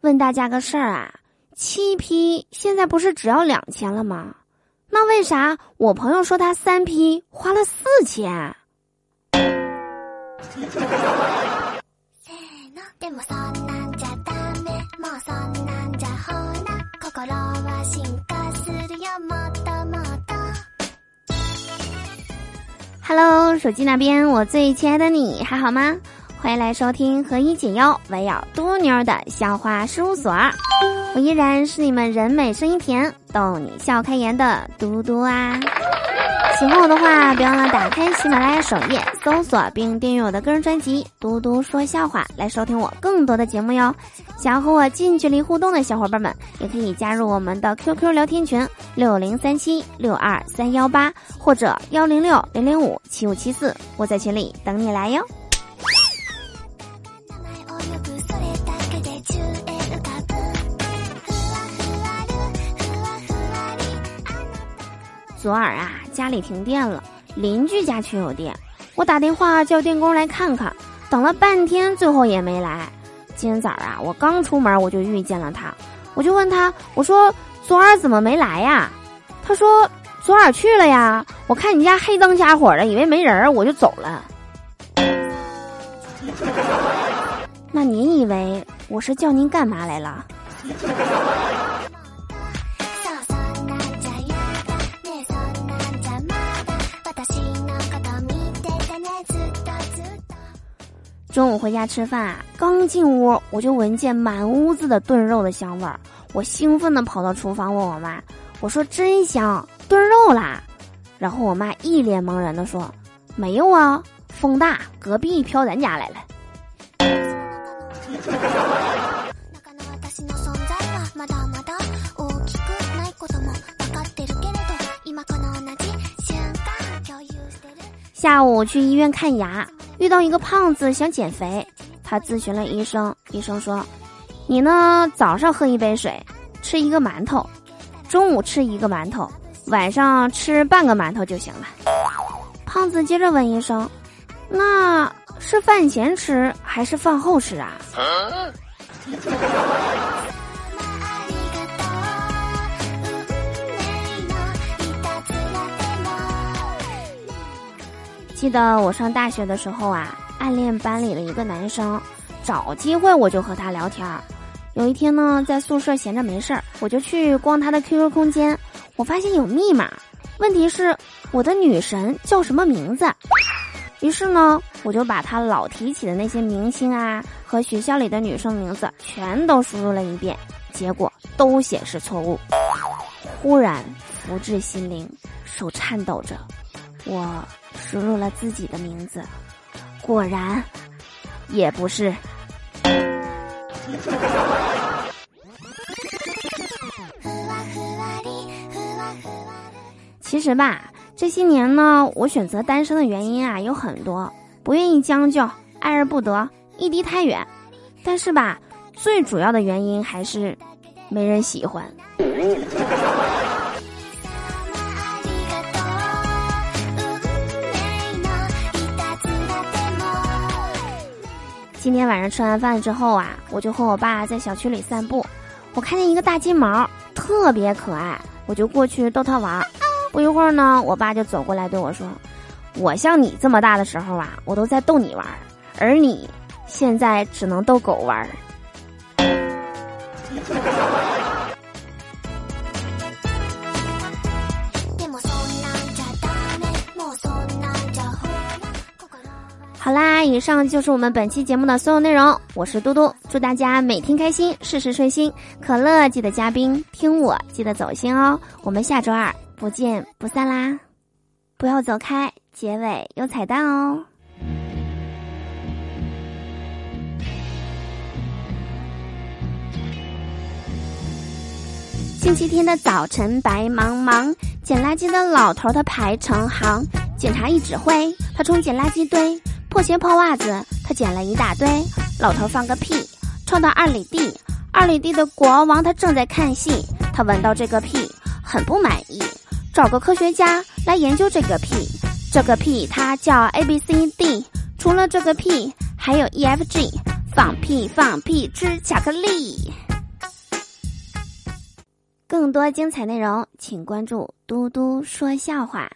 问大家个事儿啊，七批现在不是只要两千了吗？那为啥我朋友说他三批花了四千？Hello，手机那边我最亲爱的你还好吗？欢迎来收听何以解忧，唯有嘟妞的笑话事务所。我依然是你们人美声音甜、逗你笑开颜的嘟嘟啊！喜欢我的话，别忘了打开喜马拉雅首页搜索并订阅我的个人专辑《嘟嘟说笑话》，来收听我更多的节目哟。想要和我近距离互动的小伙伴们，也可以加入我们的 QQ 聊天群六零三七六二三幺八或者幺零六零零五七五七四，我在群里等你来哟。昨儿啊，家里停电了，邻居家却有电。我打电话叫电工来看看，等了半天，最后也没来。今天早啊，我刚出门我就遇见了他，我就问他，我说昨儿怎么没来呀？他说昨儿去了呀。我看你家黑灯瞎火的，以为没人儿，我就走了。那您以为我是叫您干嘛来了？中午回家吃饭啊，刚进屋我就闻见满屋子的炖肉的香味儿，我兴奋地跑到厨房问我妈：“我说真香，炖肉啦！”然后我妈一脸茫然地说：“没有啊，风大，隔壁飘咱家来了。”下午去医院看牙。遇到一个胖子想减肥，他咨询了医生，医生说：“你呢，早上喝一杯水，吃一个馒头，中午吃一个馒头，晚上吃半个馒头就行了。”胖子接着问医生：“那是饭前吃还是饭后吃啊？”记得我上大学的时候啊，暗恋班里的一个男生，找机会我就和他聊天儿。有一天呢，在宿舍闲着没事儿，我就去逛他的 QQ 空间，我发现有密码。问题是我的女神叫什么名字？于是呢，我就把他老提起的那些明星啊和学校里的女生名字全都输入了一遍，结果都显示错误。忽然福至心灵，手颤抖着，我。输入了自己的名字，果然也不是。其实吧，这些年呢，我选择单身的原因啊有很多，不愿意将就，爱而不得，异地太远。但是吧，最主要的原因还是没人喜欢。今天晚上吃完饭之后啊，我就和我爸在小区里散步，我看见一个大金毛，特别可爱，我就过去逗它玩儿。不一会儿呢，我爸就走过来对我说：“我像你这么大的时候啊，我都在逗你玩儿，而你现在只能逗狗玩儿。”好啦，以上就是我们本期节目的所有内容。我是嘟嘟，祝大家每天开心，事事顺心。可乐记得加冰，听我记得走心哦。我们下周二不见不散啦！不要走开，结尾有彩蛋哦。星期天的早晨，白茫茫，捡垃圾的老头他排成行，检查一指挥，他冲进垃圾堆。破鞋破袜子，他捡了一大堆。老头放个屁，冲到二里地。二里地的国王他正在看戏，他闻到这个屁，很不满意，找个科学家来研究这个屁。这个屁它叫 A B C D，除了这个屁，还有 E F G。放屁放屁吃巧克力。更多精彩内容，请关注“嘟嘟说笑话”。